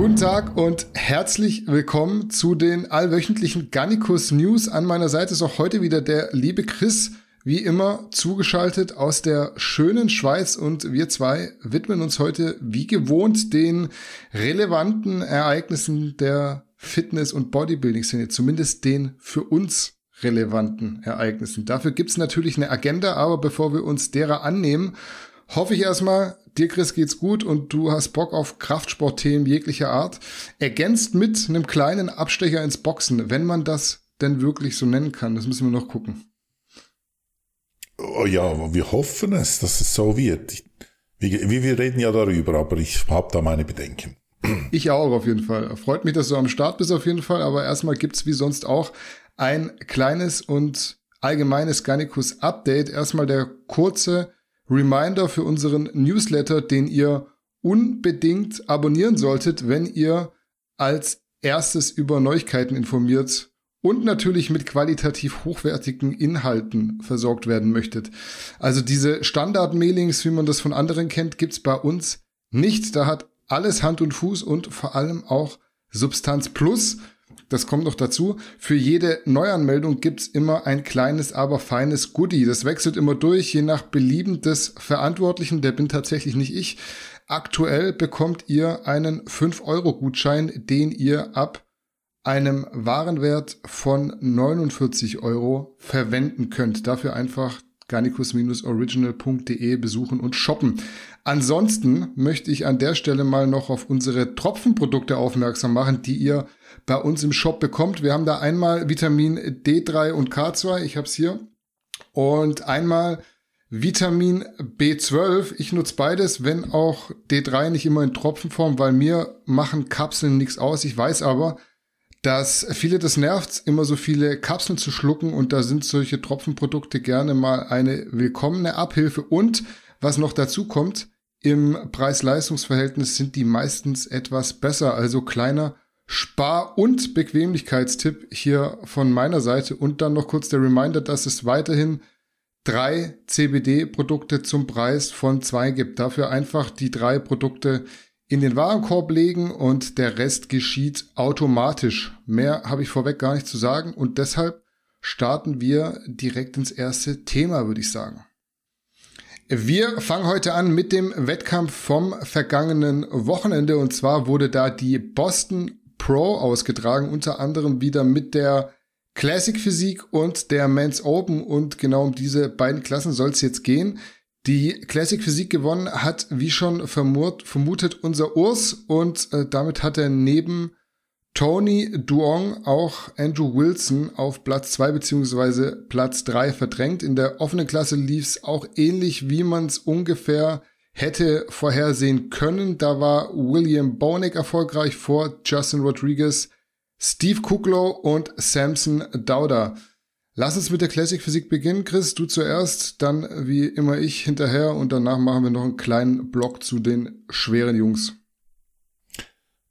Guten Tag und herzlich willkommen zu den allwöchentlichen Garnicus News. An meiner Seite ist auch heute wieder der liebe Chris, wie immer zugeschaltet aus der schönen Schweiz und wir zwei widmen uns heute wie gewohnt den relevanten Ereignissen der Fitness- und Bodybuilding-Szene, zumindest den für uns relevanten Ereignissen. Dafür gibt's natürlich eine Agenda, aber bevor wir uns derer annehmen, hoffe ich erstmal, dir Chris geht's gut und du hast Bock auf Kraftsportthemen jeglicher Art. Ergänzt mit einem kleinen Abstecher ins Boxen, wenn man das denn wirklich so nennen kann. Das müssen wir noch gucken. Oh ja, wir hoffen es, dass es so wird. Wir, wir reden ja darüber, aber ich habe da meine Bedenken. Ich auch auf jeden Fall. Freut mich, dass du am Start bist auf jeden Fall, aber erstmal gibt's wie sonst auch ein kleines und allgemeines Garnicus Update. Erstmal der kurze Reminder für unseren Newsletter, den ihr unbedingt abonnieren solltet, wenn ihr als erstes über Neuigkeiten informiert und natürlich mit qualitativ hochwertigen Inhalten versorgt werden möchtet. Also diese Standard-Mailings, wie man das von anderen kennt, gibt's bei uns nicht. Da hat alles Hand und Fuß und vor allem auch Substanz Plus das kommt noch dazu. Für jede Neuanmeldung gibt's immer ein kleines, aber feines Goodie. Das wechselt immer durch, je nach Belieben des Verantwortlichen. Der bin tatsächlich nicht ich. Aktuell bekommt ihr einen 5-Euro-Gutschein, den ihr ab einem Warenwert von 49 Euro verwenden könnt. Dafür einfach garnicus-original.de besuchen und shoppen. Ansonsten möchte ich an der Stelle mal noch auf unsere Tropfenprodukte aufmerksam machen, die ihr bei uns im Shop bekommt. Wir haben da einmal Vitamin D3 und K2, ich habe es hier, und einmal Vitamin B12. Ich nutze beides, wenn auch D3 nicht immer in Tropfenform, weil mir machen Kapseln nichts aus. Ich weiß aber, dass viele das nervt, immer so viele Kapseln zu schlucken und da sind solche Tropfenprodukte gerne mal eine willkommene Abhilfe. Und was noch dazu kommt, im Preis-Leistungs-Verhältnis sind die meistens etwas besser, also kleiner Spar- und Bequemlichkeitstipp hier von meiner Seite. Und dann noch kurz der Reminder, dass es weiterhin drei CBD-Produkte zum Preis von zwei gibt. Dafür einfach die drei Produkte in den Warenkorb legen und der Rest geschieht automatisch. Mehr habe ich vorweg gar nicht zu sagen und deshalb starten wir direkt ins erste Thema, würde ich sagen. Wir fangen heute an mit dem Wettkampf vom vergangenen Wochenende und zwar wurde da die Boston Pro ausgetragen, unter anderem wieder mit der Classic Physik und der Men's Open und genau um diese beiden Klassen soll es jetzt gehen. Die Classic Physik gewonnen hat, wie schon vermut, vermutet, unser Urs und äh, damit hat er neben Tony Duong auch Andrew Wilson auf Platz zwei beziehungsweise Platz drei verdrängt. In der offenen Klasse lief es auch ähnlich, wie man es ungefähr hätte vorhersehen können. Da war William Bonek erfolgreich vor Justin Rodriguez, Steve Kuklow und Samson Dauda. Lass uns mit der Classic Physik beginnen. Chris, du zuerst, dann wie immer ich hinterher und danach machen wir noch einen kleinen Block zu den schweren Jungs.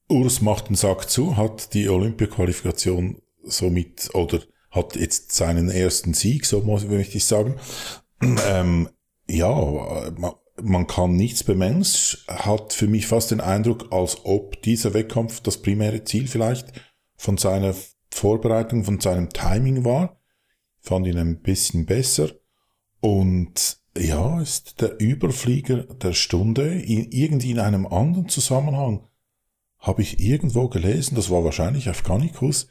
Urs macht den Sack zu, hat die Olympia-Qualifikation somit oder hat jetzt seinen ersten Sieg, so muss ich sagen. Ähm, ja, man kann nichts bemängeln. Hat für mich fast den Eindruck, als ob dieser Wettkampf das primäre Ziel vielleicht von seiner Vorbereitung, von seinem Timing war. Fand ihn ein bisschen besser. Und ja, ist der Überflieger der Stunde in, irgendwie in einem anderen Zusammenhang. Habe ich irgendwo gelesen, das war wahrscheinlich auf Canicus,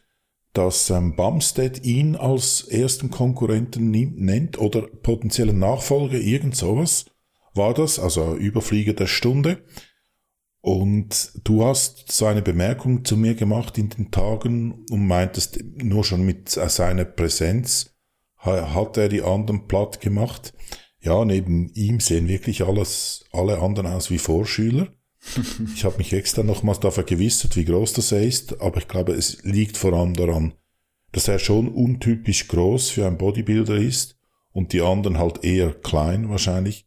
dass ähm, Bumstead ihn als ersten Konkurrenten nennt oder potenziellen Nachfolger, irgend sowas war das, also Überflieger der Stunde. Und du hast so eine Bemerkung zu mir gemacht in den Tagen und meintest, nur schon mit seiner Präsenz hat er die anderen platt gemacht. Ja, neben ihm sehen wirklich alles, alle anderen aus wie Vorschüler. ich habe mich extra nochmals da vergewissert, wie groß das er ist, aber ich glaube, es liegt vor allem daran, dass er schon untypisch groß für einen Bodybuilder ist und die anderen halt eher klein wahrscheinlich.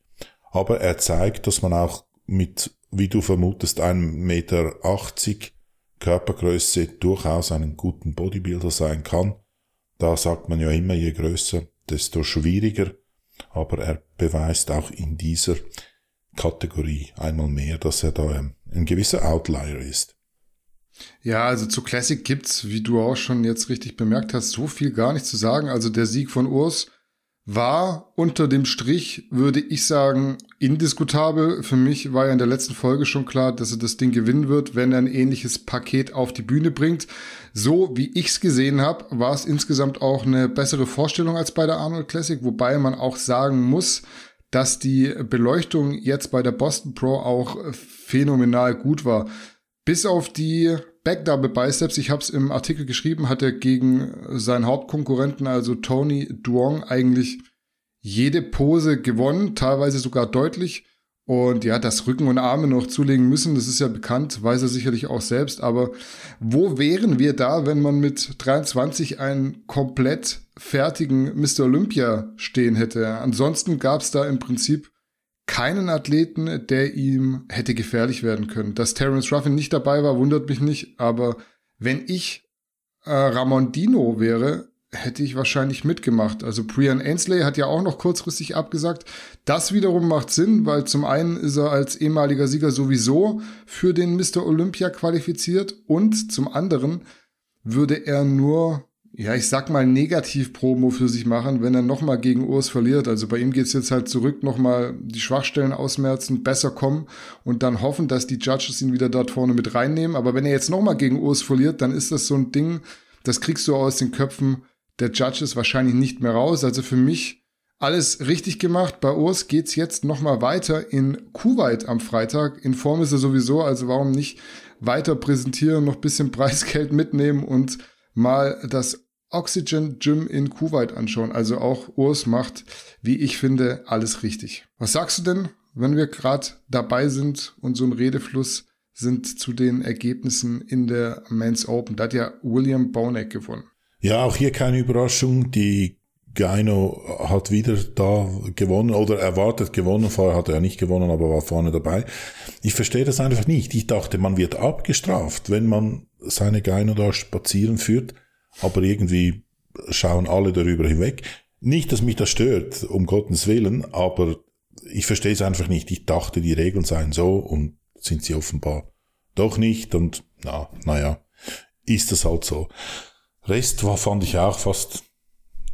Aber er zeigt, dass man auch mit, wie du vermutest, einem Meter achtzig Körpergröße durchaus einen guten Bodybuilder sein kann. Da sagt man ja immer, je größer, desto schwieriger. Aber er beweist auch in dieser Kategorie einmal mehr, dass er da ein gewisser Outlier ist. Ja, also zu Classic gibt's, wie du auch schon jetzt richtig bemerkt hast, so viel gar nicht zu sagen. Also der Sieg von Urs war unter dem Strich, würde ich sagen, indiskutabel. Für mich war ja in der letzten Folge schon klar, dass er das Ding gewinnen wird, wenn er ein ähnliches Paket auf die Bühne bringt. So wie ich's gesehen habe, war es insgesamt auch eine bessere Vorstellung als bei der Arnold Classic, wobei man auch sagen muss, dass die Beleuchtung jetzt bei der Boston Pro auch phänomenal gut war. Bis auf die Backdouble Biceps, ich habe es im Artikel geschrieben, hat er gegen seinen Hauptkonkurrenten, also Tony Duong, eigentlich jede Pose gewonnen, teilweise sogar deutlich. Und ja, das Rücken und Arme noch zulegen müssen, das ist ja bekannt, weiß er sicherlich auch selbst. Aber wo wären wir da, wenn man mit 23 einen komplett fertigen Mr. Olympia stehen hätte? Ansonsten gab es da im Prinzip keinen Athleten, der ihm hätte gefährlich werden können. Dass Terence Ruffin nicht dabei war, wundert mich nicht, aber wenn ich äh, Ramondino wäre, hätte ich wahrscheinlich mitgemacht. Also Brian Ainsley hat ja auch noch kurzfristig abgesagt. Das wiederum macht Sinn, weil zum einen ist er als ehemaliger Sieger sowieso für den Mr. Olympia qualifiziert und zum anderen würde er nur ja, ich sag mal, Negativ-Promo für sich machen, wenn er nochmal gegen Urs verliert. Also bei ihm geht's jetzt halt zurück, nochmal die Schwachstellen ausmerzen, besser kommen und dann hoffen, dass die Judges ihn wieder dort vorne mit reinnehmen. Aber wenn er jetzt nochmal gegen Urs verliert, dann ist das so ein Ding, das kriegst du aus den Köpfen der Judges wahrscheinlich nicht mehr raus. Also für mich alles richtig gemacht. Bei Urs geht's jetzt nochmal weiter in Kuwait am Freitag. In Form ist er sowieso, also warum nicht weiter präsentieren, noch bisschen Preisgeld mitnehmen und mal das Oxygen Gym in Kuwait anschauen. Also auch Urs macht, wie ich finde, alles richtig. Was sagst du denn, wenn wir gerade dabei sind und so im Redefluss sind zu den Ergebnissen in der Men's Open? Da hat ja William Bonek gewonnen. Ja, auch hier keine Überraschung. Die Gaino hat wieder da gewonnen oder erwartet gewonnen. Vorher hat er nicht gewonnen, aber war vorne dabei. Ich verstehe das einfach nicht. Ich dachte, man wird abgestraft, wenn man seine Gaino da spazieren führt aber irgendwie schauen alle darüber hinweg. Nicht, dass mich das stört, um Gottes Willen, aber ich verstehe es einfach nicht. Ich dachte, die Regeln seien so und sind sie offenbar doch nicht und na, naja, ist das halt so. Rest war, fand ich auch fast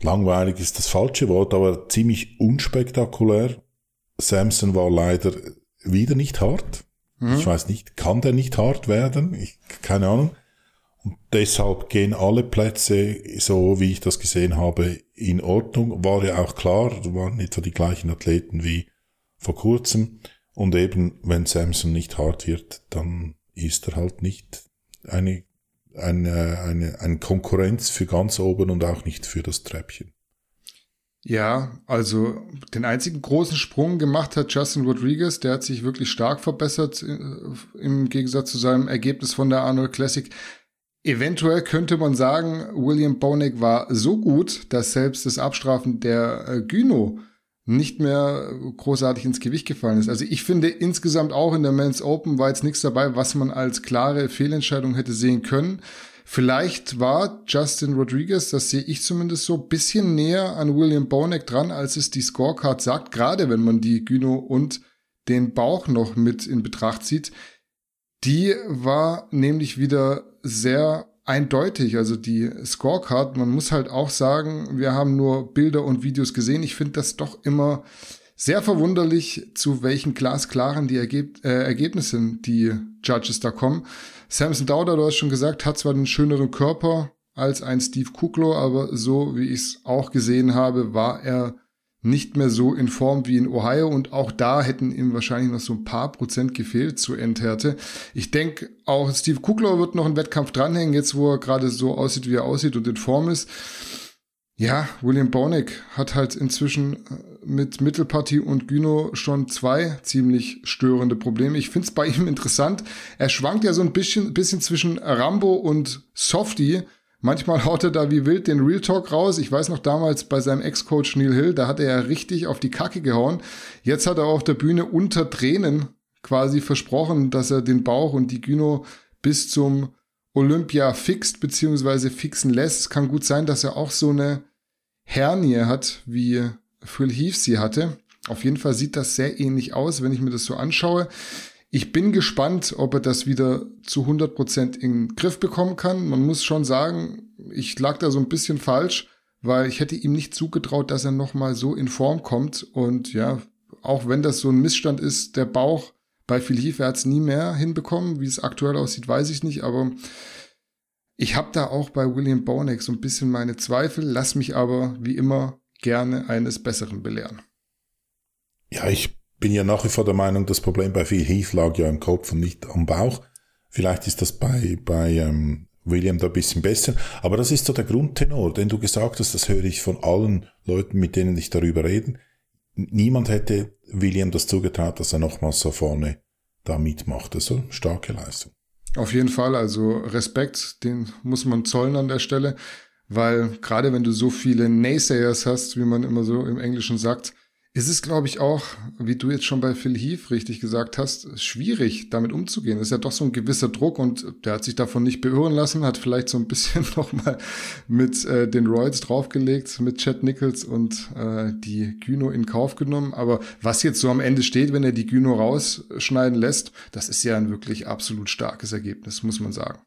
langweilig ist das falsche Wort, aber ziemlich unspektakulär. Samson war leider wieder nicht hart. Mhm. Ich weiß nicht, kann der nicht hart werden? Ich, keine Ahnung. Und deshalb gehen alle Plätze, so wie ich das gesehen habe, in Ordnung. War ja auch klar, waren etwa die gleichen Athleten wie vor kurzem. Und eben, wenn Samson nicht hart wird, dann ist er halt nicht eine, eine, eine, eine Konkurrenz für ganz oben und auch nicht für das Treppchen. Ja, also den einzigen großen Sprung gemacht hat Justin Rodriguez, der hat sich wirklich stark verbessert äh, im Gegensatz zu seinem Ergebnis von der Arnold Classic. Eventuell könnte man sagen, William Bonek war so gut, dass selbst das Abstrafen der äh, Gyno nicht mehr großartig ins Gewicht gefallen ist. Also ich finde insgesamt auch in der Men's Open war jetzt nichts dabei, was man als klare Fehlentscheidung hätte sehen können. Vielleicht war Justin Rodriguez, das sehe ich zumindest so, bisschen näher an William Bonek dran, als es die Scorecard sagt, gerade wenn man die Gyno und den Bauch noch mit in Betracht zieht. Die war nämlich wieder sehr eindeutig. Also die Scorecard, man muss halt auch sagen, wir haben nur Bilder und Videos gesehen. Ich finde das doch immer sehr verwunderlich, zu welchen glasklaren die Ergeb äh, Ergebnissen die Judges da kommen. Samson Dowder, du hast schon gesagt, hat zwar den schöneren Körper als ein Steve Kuklo, aber so wie ich es auch gesehen habe, war er nicht mehr so in Form wie in Ohio und auch da hätten ihm wahrscheinlich noch so ein paar Prozent gefehlt zur Endhärte. Ich denke, auch Steve Kugler wird noch einen Wettkampf dranhängen, jetzt wo er gerade so aussieht, wie er aussieht und in Form ist. Ja, William Bornick hat halt inzwischen äh, mit Mittelpartie und Gyno schon zwei ziemlich störende Probleme. Ich find's bei ihm interessant. Er schwankt ja so ein bisschen, bisschen zwischen Rambo und Softie. Manchmal haut er da wie wild den Real Talk raus. Ich weiß noch damals bei seinem Ex-Coach Neil Hill, da hat er ja richtig auf die Kacke gehauen. Jetzt hat er auf der Bühne unter Tränen quasi versprochen, dass er den Bauch und die Gyno bis zum Olympia fixt bzw. fixen lässt. Es kann gut sein, dass er auch so eine Hernie hat, wie Phil Heath sie hatte. Auf jeden Fall sieht das sehr ähnlich aus, wenn ich mir das so anschaue. Ich bin gespannt, ob er das wieder zu 100 Prozent in den Griff bekommen kann. Man muss schon sagen, ich lag da so ein bisschen falsch, weil ich hätte ihm nicht zugetraut, dass er nochmal so in Form kommt. Und ja, auch wenn das so ein Missstand ist, der Bauch bei Phil Heath, er hat es nie mehr hinbekommen. Wie es aktuell aussieht, weiß ich nicht. Aber ich habe da auch bei William Bonek so ein bisschen meine Zweifel, lass mich aber wie immer gerne eines Besseren belehren. Ja, ich bin ja nach wie vor der Meinung, das Problem bei Phil Heath lag ja im Kopf und nicht am Bauch. Vielleicht ist das bei, bei ähm, William da ein bisschen besser. Aber das ist so der Grundtenor, den du gesagt hast, das höre ich von allen Leuten, mit denen ich darüber rede. Niemand hätte William das zugetraut, dass er nochmals so vorne da mitmacht. Also starke Leistung. Auf jeden Fall, also Respekt, den muss man zollen an der Stelle, weil gerade wenn du so viele Naysayers hast, wie man immer so im Englischen sagt, ist es, glaube ich, auch, wie du jetzt schon bei Phil Heath richtig gesagt hast, schwierig, damit umzugehen. Das ist ja doch so ein gewisser Druck und der hat sich davon nicht beirren lassen, hat vielleicht so ein bisschen nochmal mit äh, den Royals draufgelegt, mit Chad Nichols und äh, die Gyno in Kauf genommen. Aber was jetzt so am Ende steht, wenn er die Gyno rausschneiden lässt, das ist ja ein wirklich absolut starkes Ergebnis, muss man sagen.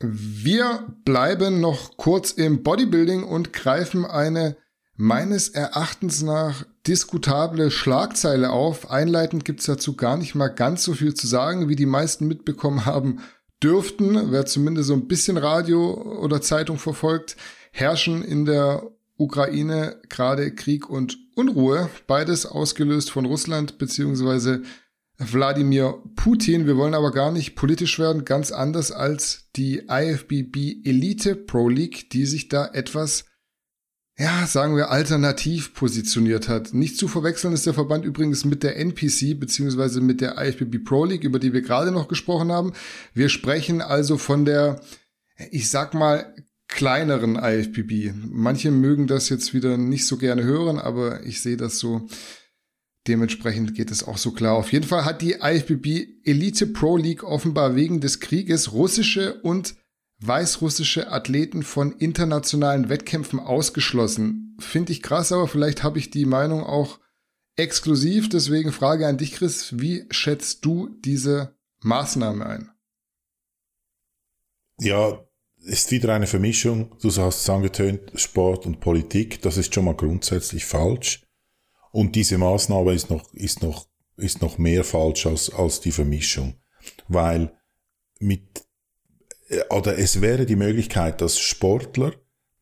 Wir bleiben noch kurz im Bodybuilding und greifen eine meines Erachtens nach diskutable Schlagzeile auf. Einleitend gibt's dazu gar nicht mal ganz so viel zu sagen, wie die meisten mitbekommen haben dürften. Wer zumindest so ein bisschen Radio oder Zeitung verfolgt, herrschen in der Ukraine gerade Krieg und Unruhe. Beides ausgelöst von Russland beziehungsweise Wladimir Putin. Wir wollen aber gar nicht politisch werden, ganz anders als die IFBB Elite Pro League, die sich da etwas ja, sagen wir, alternativ positioniert hat. Nicht zu verwechseln ist der Verband übrigens mit der NPC beziehungsweise mit der IFBB Pro League, über die wir gerade noch gesprochen haben. Wir sprechen also von der, ich sag mal, kleineren IFBB. Manche mögen das jetzt wieder nicht so gerne hören, aber ich sehe das so. Dementsprechend geht es auch so klar. Auf jeden Fall hat die IFBB Elite Pro League offenbar wegen des Krieges russische und weißrussische Athleten von internationalen Wettkämpfen ausgeschlossen. Finde ich krass, aber vielleicht habe ich die Meinung auch exklusiv. Deswegen Frage an dich, Chris. Wie schätzt du diese Maßnahme ein? Ja, ist wieder eine Vermischung. Du hast es angetönt, Sport und Politik. Das ist schon mal grundsätzlich falsch. Und diese Maßnahme ist noch, ist noch, ist noch mehr falsch als, als die Vermischung. Weil mit oder es wäre die Möglichkeit, dass Sportler,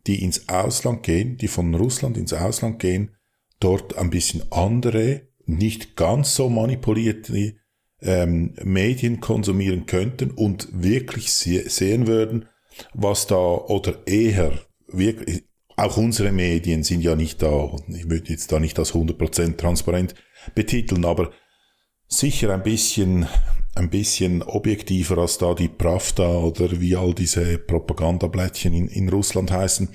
die ins Ausland gehen, die von Russland ins Ausland gehen, dort ein bisschen andere, nicht ganz so manipulierte ähm, Medien konsumieren könnten und wirklich se sehen würden, was da oder eher wirklich, auch unsere Medien sind ja nicht da, ich würde jetzt da nicht als 100% transparent betiteln, aber sicher ein bisschen ein bisschen objektiver als da die Pravda oder wie all diese Propagandablättchen in, in Russland heißen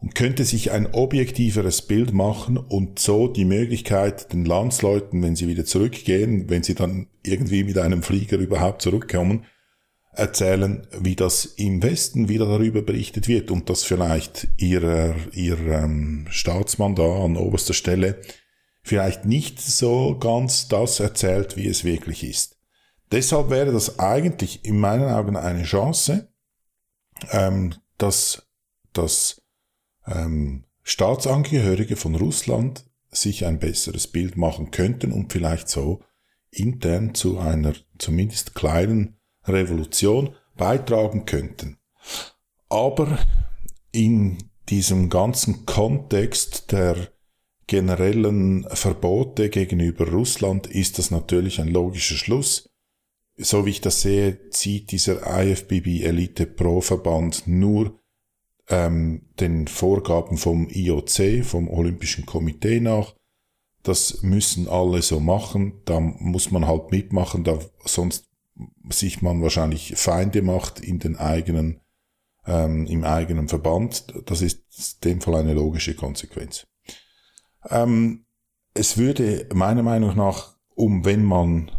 und könnte sich ein objektiveres Bild machen und so die Möglichkeit den Landsleuten, wenn sie wieder zurückgehen, wenn sie dann irgendwie mit einem Flieger überhaupt zurückkommen, erzählen, wie das im Westen wieder darüber berichtet wird und dass vielleicht ihr, ihr ähm, Staatsmann da an oberster Stelle vielleicht nicht so ganz das erzählt, wie es wirklich ist. Deshalb wäre das eigentlich in meinen Augen eine Chance, ähm, dass, dass ähm, Staatsangehörige von Russland sich ein besseres Bild machen könnten und vielleicht so intern zu einer zumindest kleinen Revolution beitragen könnten. Aber in diesem ganzen Kontext der generellen Verbote gegenüber Russland ist das natürlich ein logischer Schluss so wie ich das sehe, zieht dieser IFBB Elite Pro Verband nur ähm, den Vorgaben vom IOC, vom Olympischen Komitee nach. Das müssen alle so machen. Da muss man halt mitmachen, da sonst sich man wahrscheinlich Feinde macht in den eigenen, ähm, im eigenen Verband. Das ist in dem Fall eine logische Konsequenz. Ähm, es würde meiner Meinung nach, um wenn man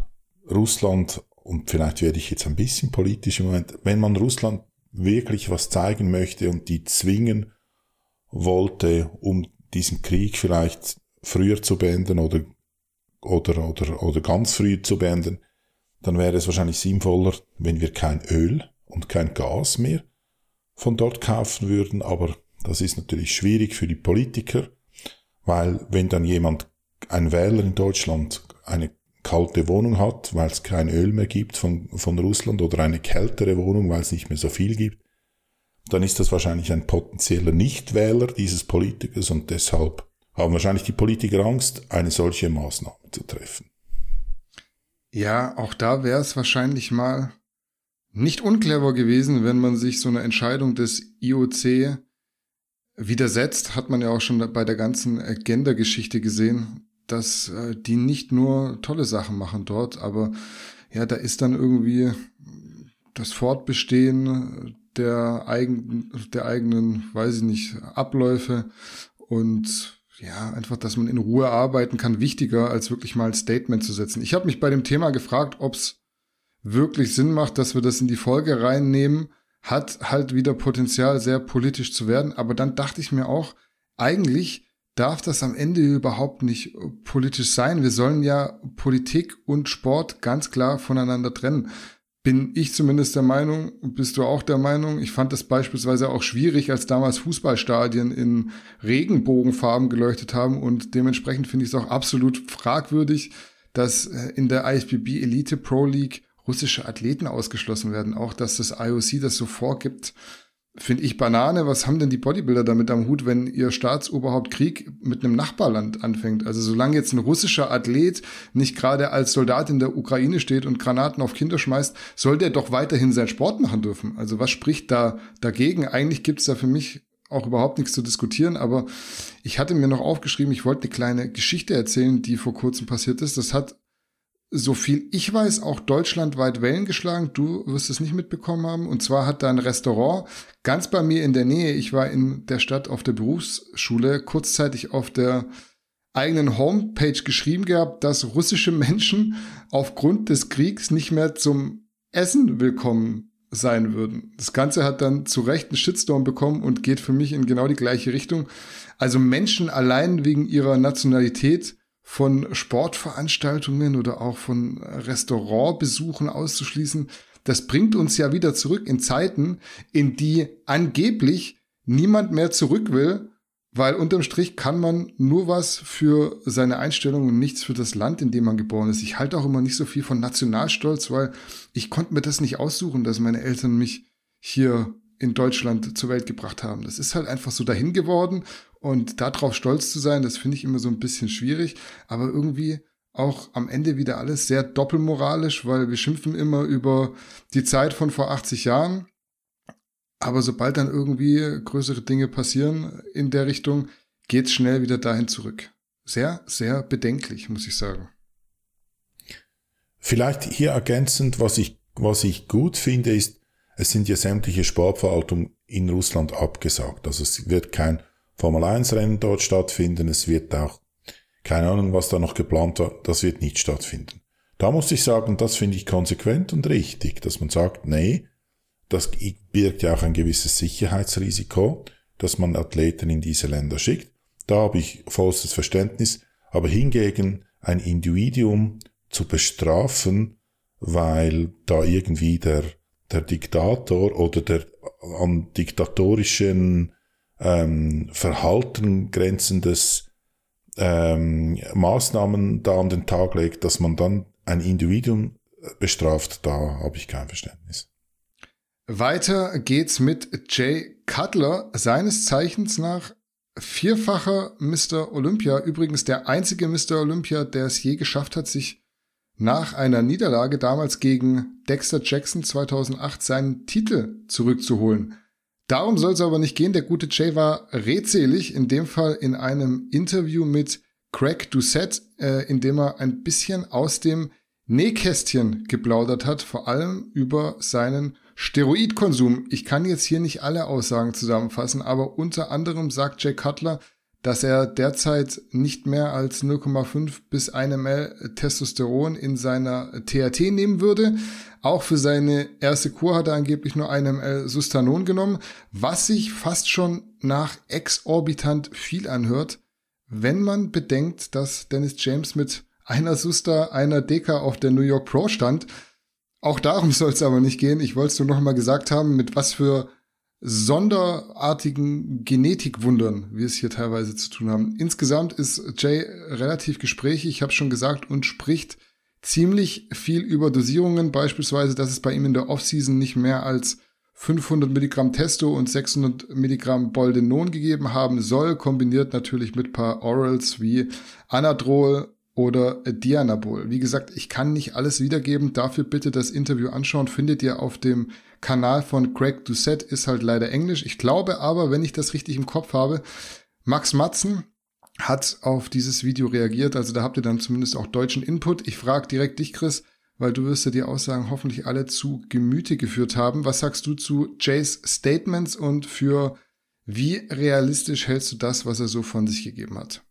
Russland und vielleicht werde ich jetzt ein bisschen politisch im Moment, wenn man Russland wirklich was zeigen möchte und die zwingen wollte, um diesen Krieg vielleicht früher zu beenden oder, oder, oder, oder ganz früh zu beenden, dann wäre es wahrscheinlich sinnvoller, wenn wir kein Öl und kein Gas mehr von dort kaufen würden, aber das ist natürlich schwierig für die Politiker, weil wenn dann jemand, ein Wähler in Deutschland, eine kalte Wohnung hat, weil es kein Öl mehr gibt von, von Russland oder eine kältere Wohnung, weil es nicht mehr so viel gibt, dann ist das wahrscheinlich ein potenzieller Nichtwähler dieses Politikers und deshalb haben wahrscheinlich die Politiker Angst, eine solche Maßnahme zu treffen. Ja, auch da wäre es wahrscheinlich mal nicht unclever gewesen, wenn man sich so eine Entscheidung des IOC widersetzt. Hat man ja auch schon bei der ganzen Agenda-Geschichte gesehen, dass äh, die nicht nur tolle Sachen machen dort, aber ja, da ist dann irgendwie das Fortbestehen der, eigen, der eigenen, weiß ich nicht, Abläufe und ja, einfach, dass man in Ruhe arbeiten kann, wichtiger als wirklich mal ein Statement zu setzen. Ich habe mich bei dem Thema gefragt, ob es wirklich Sinn macht, dass wir das in die Folge reinnehmen, hat halt wieder Potenzial, sehr politisch zu werden. Aber dann dachte ich mir auch, eigentlich darf das am Ende überhaupt nicht politisch sein. Wir sollen ja Politik und Sport ganz klar voneinander trennen bin ich zumindest der Meinung, bist du auch der Meinung, ich fand das beispielsweise auch schwierig, als damals Fußballstadien in Regenbogenfarben geleuchtet haben und dementsprechend finde ich es auch absolut fragwürdig, dass äh, in der IFBB Elite Pro League russische Athleten ausgeschlossen werden. Auch, dass das IOC das so vorgibt, Finde ich Banane. Was haben denn die Bodybuilder damit am Hut, wenn ihr Staatsoberhaupt Krieg mit einem Nachbarland anfängt? Also solange jetzt ein russischer Athlet nicht gerade als Soldat in der Ukraine steht und Granaten auf Kinder schmeißt, soll der doch weiterhin seinen Sport machen dürfen. Also was spricht da dagegen? Eigentlich gibt's da für mich auch überhaupt nichts zu diskutieren, aber ich hatte mir noch aufgeschrieben, ich wollte eine kleine Geschichte erzählen, die vor kurzem passiert ist. Das hat so viel ich weiß, auch deutschlandweit Wellen geschlagen. Du wirst es nicht mitbekommen haben. Und zwar hat da ein Restaurant ganz bei mir in der Nähe. Ich war in der Stadt auf der Berufsschule, kurzzeitig auf der eigenen Homepage geschrieben gehabt, dass russische Menschen aufgrund des Kriegs nicht mehr zum Essen willkommen sein würden. Das Ganze hat dann zu Recht einen Shitstorm bekommen und geht für mich in genau die gleiche Richtung. Also Menschen allein wegen ihrer Nationalität von Sportveranstaltungen oder auch von Restaurantbesuchen auszuschließen, das bringt uns ja wieder zurück in Zeiten, in die angeblich niemand mehr zurück will, weil unterm Strich kann man nur was für seine Einstellung und nichts für das Land, in dem man geboren ist. Ich halte auch immer nicht so viel von Nationalstolz, weil ich konnte mir das nicht aussuchen, dass meine Eltern mich hier in Deutschland zur Welt gebracht haben. Das ist halt einfach so dahin geworden und darauf stolz zu sein, das finde ich immer so ein bisschen schwierig, aber irgendwie auch am Ende wieder alles sehr doppelmoralisch, weil wir schimpfen immer über die Zeit von vor 80 Jahren. Aber sobald dann irgendwie größere Dinge passieren in der Richtung, geht's schnell wieder dahin zurück. Sehr, sehr bedenklich, muss ich sagen. Vielleicht hier ergänzend, was ich, was ich gut finde, ist, es sind ja sämtliche Sportverhaltungen in Russland abgesagt. Also es wird kein Formel 1 Rennen dort stattfinden. Es wird auch, keine Ahnung, was da noch geplant war, das wird nicht stattfinden. Da muss ich sagen, das finde ich konsequent und richtig, dass man sagt, nee, das birgt ja auch ein gewisses Sicherheitsrisiko, dass man Athleten in diese Länder schickt. Da habe ich vollstes Verständnis. Aber hingegen ein Individuum zu bestrafen, weil da irgendwie der der Diktator oder der an diktatorischen ähm, Verhalten grenzendes ähm, Maßnahmen da an den Tag legt, dass man dann ein Individuum bestraft, da habe ich kein Verständnis. Weiter geht's mit Jay Cutler, seines Zeichens nach vierfacher Mr. Olympia, übrigens der einzige Mr. Olympia, der es je geschafft hat, sich nach einer Niederlage damals gegen Dexter Jackson 2008 seinen Titel zurückzuholen. Darum soll es aber nicht gehen. Der gute Jay war redselig, in dem Fall in einem Interview mit Craig Doucette, äh, in dem er ein bisschen aus dem Nähkästchen geplaudert hat, vor allem über seinen Steroidkonsum. Ich kann jetzt hier nicht alle Aussagen zusammenfassen, aber unter anderem sagt Jay Cutler, dass er derzeit nicht mehr als 0,5 bis 1 ml Testosteron in seiner THT nehmen würde. Auch für seine erste Kur hat er angeblich nur 1 ml Sustanon genommen, was sich fast schon nach exorbitant viel anhört, wenn man bedenkt, dass Dennis James mit einer Susta, einer Deka auf der New York Pro stand. Auch darum soll es aber nicht gehen. Ich wollte es nur noch mal gesagt haben, mit was für sonderartigen Genetikwundern wir es hier teilweise zu tun haben. Insgesamt ist Jay relativ gesprächig, ich habe schon gesagt, und spricht ziemlich viel über Dosierungen, beispielsweise, dass es bei ihm in der Offseason nicht mehr als 500 Milligramm Testo und 600 Milligramm Boldenon gegeben haben soll, kombiniert natürlich mit paar Orals wie Anadrol oder Dianabol. Wie gesagt, ich kann nicht alles wiedergeben. Dafür bitte das Interview anschauen. Findet ihr auf dem Kanal von Craig Doucette. Ist halt leider Englisch. Ich glaube aber, wenn ich das richtig im Kopf habe, Max Matzen hat auf dieses Video reagiert. Also da habt ihr dann zumindest auch deutschen Input. Ich frage direkt dich, Chris, weil du wirst ja die Aussagen hoffentlich alle zu Gemüte geführt haben. Was sagst du zu Jays Statements und für wie realistisch hältst du das, was er so von sich gegeben hat?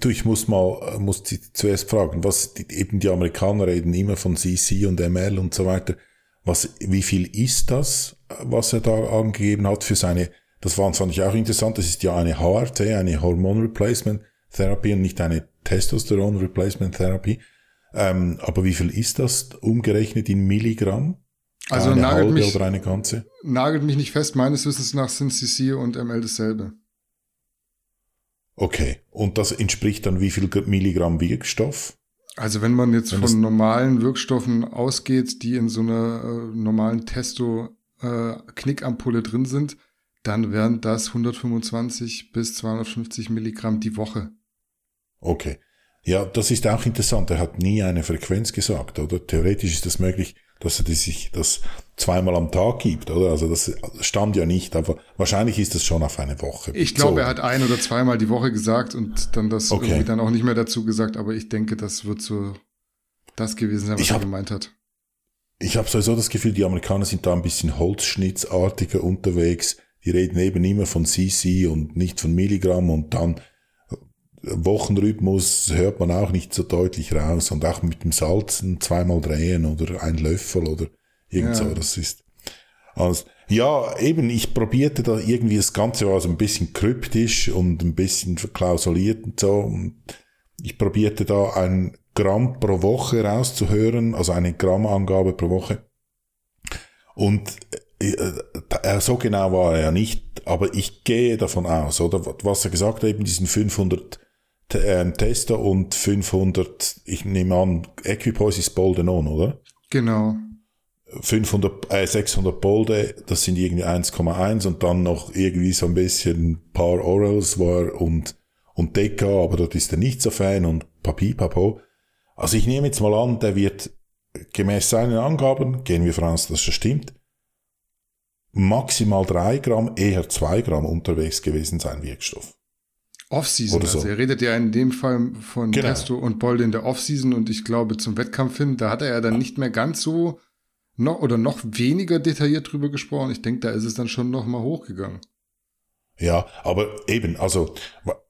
Du, ich muss mal, muss zuerst fragen, was, die, eben die Amerikaner reden immer von CC und ML und so weiter. Was, wie viel ist das, was er da angegeben hat für seine, das fand, fand ich auch interessant, das ist ja eine HRT, eine Hormone Replacement Therapy und nicht eine Testosteron Replacement Therapy. Ähm, aber wie viel ist das umgerechnet in Milligramm? Also eine nagelt mich, oder eine ganze? Nagelt mich nicht fest. Meines Wissens nach sind CC und ML dasselbe. Okay. Und das entspricht dann wie viel Milligramm Wirkstoff? Also wenn man jetzt wenn von normalen Wirkstoffen ausgeht, die in so einer äh, normalen Testo-Knickampulle äh, drin sind, dann wären das 125 bis 250 Milligramm die Woche. Okay. Ja, das ist auch interessant. Er hat nie eine Frequenz gesagt, oder? Theoretisch ist das möglich, dass er sich das zweimal am Tag gibt, oder? Also das stand ja nicht, aber wahrscheinlich ist das schon auf eine Woche. Ich glaube, so. er hat ein oder zweimal die Woche gesagt und dann das okay. irgendwie dann auch nicht mehr dazu gesagt, aber ich denke, das wird so das gewesen sein, was ich er gemeint hat. Ich habe sowieso das Gefühl, die Amerikaner sind da ein bisschen holzschnittsartiger unterwegs. Die reden eben immer von CC und nicht von Milligramm und dann Wochenrhythmus hört man auch nicht so deutlich raus und auch mit dem Salzen zweimal drehen oder ein Löffel oder irgend ja. so, das ist alles. Ja, eben, ich probierte da irgendwie, das Ganze war so ein bisschen kryptisch und ein bisschen verklausuliert und so. Und ich probierte da ein Gramm pro Woche rauszuhören, also eine Grammangabe pro Woche. Und äh, äh, so genau war er ja nicht, aber ich gehe davon aus, oder was er gesagt hat, eben diesen 500 äh, Tester und 500, ich nehme an, Equipoise ist Boldenon, oder? Genau. 500, äh, 600 Bolde, das sind irgendwie 1,1 und dann noch irgendwie so ein bisschen paar Orals war und, und Deka, aber dort ist er nicht so Fan und Papi, Papo. Also ich nehme jetzt mal an, der wird gemäß seinen Angaben, gehen wir voran, dass das schon stimmt, maximal drei Gramm, eher zwei Gramm unterwegs gewesen sein Wirkstoff. Offseason. So. Also er redet ja in dem Fall von genau. Testo und Bolde in der Offseason und ich glaube zum Wettkampf hin, da hat er ja dann nicht mehr ganz so noch oder noch weniger detailliert drüber gesprochen. Ich denke, da ist es dann schon noch mal hochgegangen. Ja, aber eben, also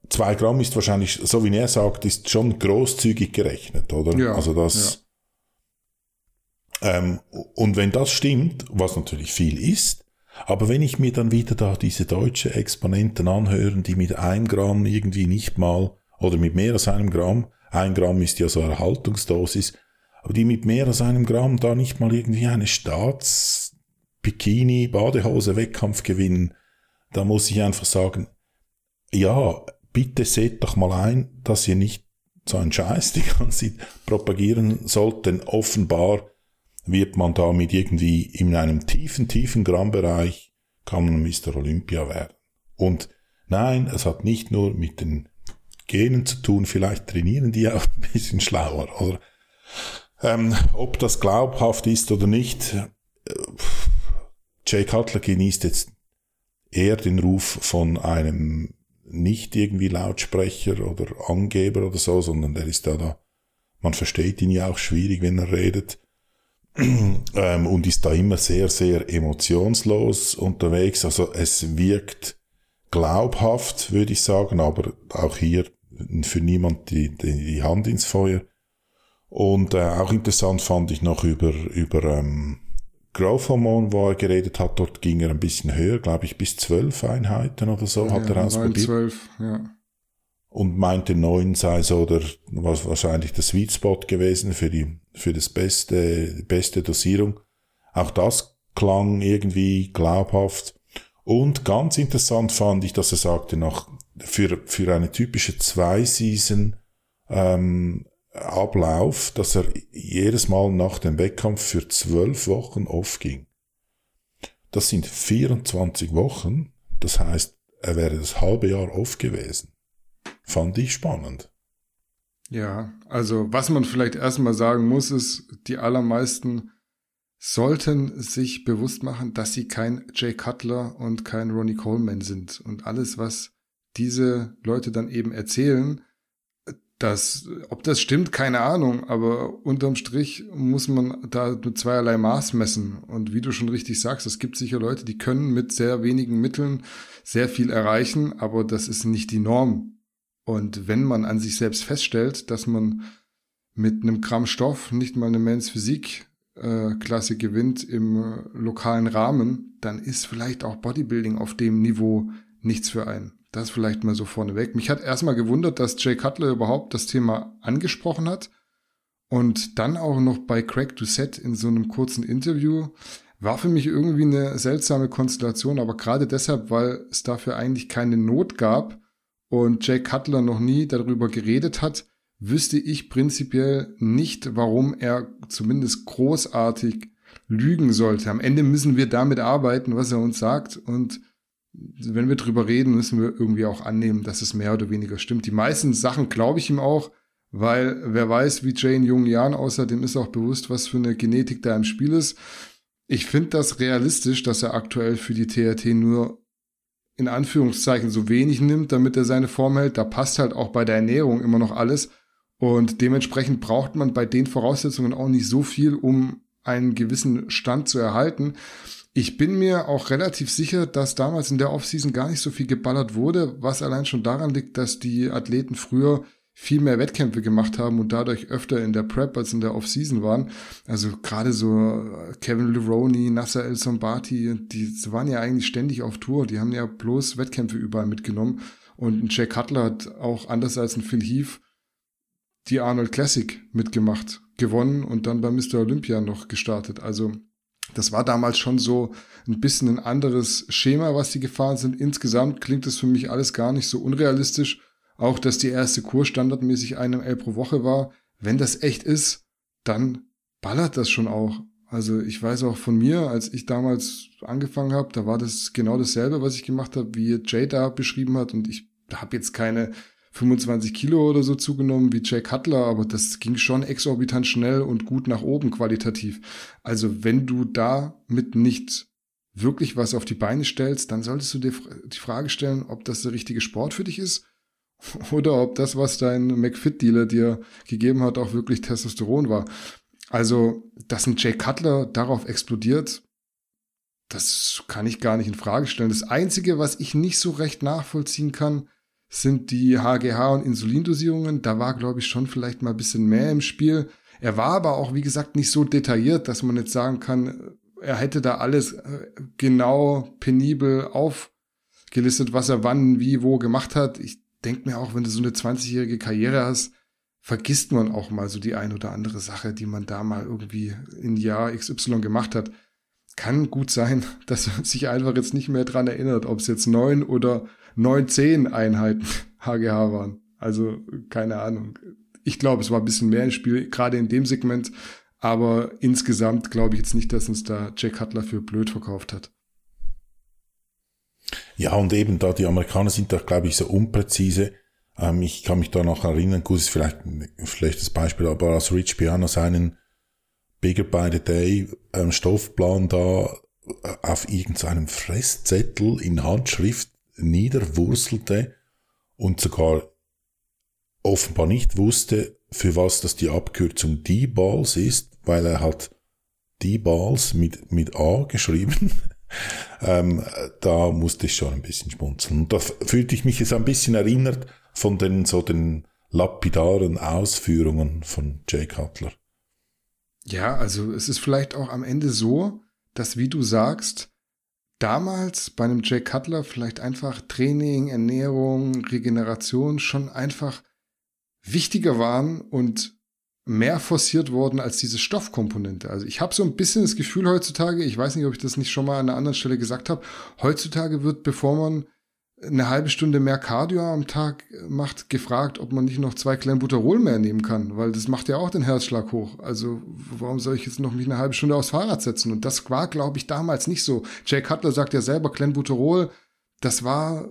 zwei Gramm ist wahrscheinlich, so wie er sagt, ist schon großzügig gerechnet, oder? Ja, also das. Ja. Ähm, und wenn das stimmt, was natürlich viel ist, aber wenn ich mir dann wieder da diese deutsche Exponenten anhören, die mit einem Gramm irgendwie nicht mal, oder mit mehr als einem Gramm, ein Gramm ist ja so Erhaltungsdosis, aber die mit mehr als einem Gramm da nicht mal irgendwie eine Staats-Bikini, Badehose, Wettkampf gewinnen, da muss ich einfach sagen, ja, bitte seht doch mal ein, dass ihr nicht so einen Scheiß die ganze Zeit propagieren sollt, denn offenbar wird man damit irgendwie in einem tiefen, tiefen Grammbereich kann man Mr. Olympia werden. Und nein, es hat nicht nur mit den Genen zu tun, vielleicht trainieren die auch ein bisschen schlauer, oder? Ähm, ob das glaubhaft ist oder nicht, äh, Jay Cutler genießt jetzt eher den Ruf von einem nicht irgendwie Lautsprecher oder Angeber oder so, sondern der ist da da. Man versteht ihn ja auch schwierig, wenn er redet ähm, und ist da immer sehr, sehr emotionslos unterwegs. Also es wirkt glaubhaft, würde ich sagen, aber auch hier für niemand die, die, die Hand ins Feuer. Und äh, auch interessant fand ich noch über, über ähm, Growth Hormone, wo er geredet hat, dort ging er ein bisschen höher, glaube ich, bis zwölf Einheiten oder so ja, hat er ausprobiert. 12, ja. Und meinte neun sei so der, was wahrscheinlich der Sweet Spot gewesen für die für das beste, beste Dosierung. Auch das klang irgendwie glaubhaft. Und ganz interessant fand ich, dass er sagte, nach, für, für eine typische Zwei-Season, ähm, dass er jedes Mal nach dem Wettkampf für zwölf Wochen off ging. Das sind 24 Wochen, das heißt, er wäre das halbe Jahr off gewesen. Fand ich spannend. Ja, also was man vielleicht erstmal sagen muss, ist, die allermeisten sollten sich bewusst machen, dass sie kein Jay Cutler und kein Ronnie Coleman sind. Und alles, was diese Leute dann eben erzählen, das, ob das stimmt, keine Ahnung, aber unterm Strich muss man da mit zweierlei Maß messen. Und wie du schon richtig sagst, es gibt sicher Leute, die können mit sehr wenigen Mitteln sehr viel erreichen, aber das ist nicht die Norm. Und wenn man an sich selbst feststellt, dass man mit einem Gramm Stoff nicht mal eine Men's Physik äh, Klasse gewinnt im lokalen Rahmen, dann ist vielleicht auch Bodybuilding auf dem Niveau nichts für einen. Das vielleicht mal so vorneweg. Mich hat erstmal gewundert, dass Jay Cutler überhaupt das Thema angesprochen hat. Und dann auch noch bei Craig Doucette in so einem kurzen Interview. War für mich irgendwie eine seltsame Konstellation, aber gerade deshalb, weil es dafür eigentlich keine Not gab und Jay Cutler noch nie darüber geredet hat, wüsste ich prinzipiell nicht, warum er zumindest großartig lügen sollte. Am Ende müssen wir damit arbeiten, was er uns sagt und wenn wir drüber reden, müssen wir irgendwie auch annehmen, dass es mehr oder weniger stimmt. Die meisten Sachen glaube ich ihm auch, weil wer weiß, wie Jay in jungen Jahren aussah, dem ist auch bewusst, was für eine Genetik da im Spiel ist. Ich finde das realistisch, dass er aktuell für die TRT nur in Anführungszeichen so wenig nimmt, damit er seine Form hält. Da passt halt auch bei der Ernährung immer noch alles. Und dementsprechend braucht man bei den Voraussetzungen auch nicht so viel, um einen gewissen Stand zu erhalten. Ich bin mir auch relativ sicher, dass damals in der Offseason gar nicht so viel geballert wurde, was allein schon daran liegt, dass die Athleten früher viel mehr Wettkämpfe gemacht haben und dadurch öfter in der Prep als in der Offseason waren. Also gerade so Kevin Leroney, Nasser El Sombati, die waren ja eigentlich ständig auf Tour. Die haben ja bloß Wettkämpfe überall mitgenommen. Und ein Jack Cutler hat auch anders als ein Phil Heath die Arnold Classic mitgemacht, gewonnen und dann bei Mr. Olympia noch gestartet. Also das war damals schon so ein bisschen ein anderes Schema, was die gefahren sind. Insgesamt klingt es für mich alles gar nicht so unrealistisch. Auch, dass die erste Kur standardmäßig eine L pro Woche war. Wenn das echt ist, dann ballert das schon auch. Also ich weiß auch von mir, als ich damals angefangen habe, da war das genau dasselbe, was ich gemacht habe, wie Jay da beschrieben hat. Und ich habe jetzt keine 25 Kilo oder so zugenommen wie Jay Cutler, aber das ging schon exorbitant schnell und gut nach oben qualitativ. Also wenn du damit nicht wirklich was auf die Beine stellst, dann solltest du dir die Frage stellen, ob das der richtige Sport für dich ist oder ob das, was dein McFit-Dealer dir gegeben hat, auch wirklich Testosteron war. Also, dass ein Jay Cutler darauf explodiert, das kann ich gar nicht in Frage stellen. Das Einzige, was ich nicht so recht nachvollziehen kann, sind die HGH und Insulindosierungen. Da war, glaube ich, schon vielleicht mal ein bisschen mehr im Spiel. Er war aber auch, wie gesagt, nicht so detailliert, dass man jetzt sagen kann, er hätte da alles äh, genau penibel aufgelistet, was er wann, wie, wo gemacht hat. Ich denke mir auch, wenn du so eine 20-jährige Karriere hast, vergisst man auch mal so die ein oder andere Sache, die man da mal irgendwie in Jahr XY gemacht hat. Kann gut sein, dass er sich einfach jetzt nicht mehr dran erinnert, ob es jetzt neun oder neun, zehn Einheiten HGH waren. Also keine Ahnung. Ich glaube, es war ein bisschen mehr im Spiel, gerade in dem Segment. Aber insgesamt glaube ich jetzt nicht, dass uns da Jack Cutler für blöd verkauft hat. Ja, und eben da, die Amerikaner sind da, glaube ich, so unpräzise. Ähm, ich kann mich da noch erinnern, gut, ist vielleicht ein schlechtes Beispiel, aber als Rich Piano seinen Bigger by the Day ähm, Stoffplan da äh, auf irgendeinem Fresszettel in Handschrift niederwurzelte und sogar offenbar nicht wusste, für was das die Abkürzung D-Balls ist, weil er hat D-Balls mit, mit A geschrieben. Ähm, da musste ich schon ein bisschen schmunzeln. Und da fühlte ich mich jetzt ein bisschen erinnert von den, so den lapidaren Ausführungen von Jay Cutler. Ja, also es ist vielleicht auch am Ende so, dass, wie du sagst, damals bei einem Jay Cutler vielleicht einfach Training, Ernährung, Regeneration schon einfach wichtiger waren und mehr forciert worden als diese Stoffkomponente. Also ich habe so ein bisschen das Gefühl heutzutage, ich weiß nicht, ob ich das nicht schon mal an einer anderen Stelle gesagt habe, heutzutage wird, bevor man eine halbe Stunde mehr Cardio am Tag macht, gefragt, ob man nicht noch zwei Clenbuterol mehr nehmen kann, weil das macht ja auch den Herzschlag hoch. Also warum soll ich jetzt noch mich eine halbe Stunde aufs Fahrrad setzen? Und das war, glaube ich, damals nicht so. Jay Cutler sagt ja selber, Clenbuterol, das war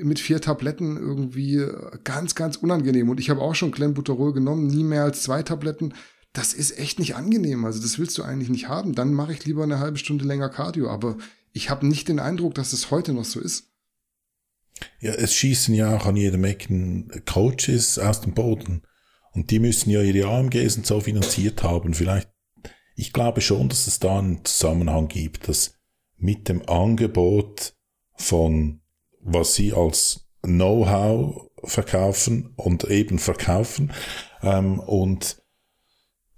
mit vier Tabletten irgendwie ganz, ganz unangenehm. Und ich habe auch schon Clenbuterol genommen, nie mehr als zwei Tabletten. Das ist echt nicht angenehm. Also das willst du eigentlich nicht haben. Dann mache ich lieber eine halbe Stunde länger Cardio. Aber ich habe nicht den Eindruck, dass es heute noch so ist. Ja, es schießen ja auch an jedem Ecken Coaches aus dem Boden. Und die müssen ja ihre AMGs und so finanziert haben. Vielleicht, ich glaube schon, dass es da einen Zusammenhang gibt, dass mit dem Angebot von, was sie als Know-how verkaufen und eben verkaufen, ähm, und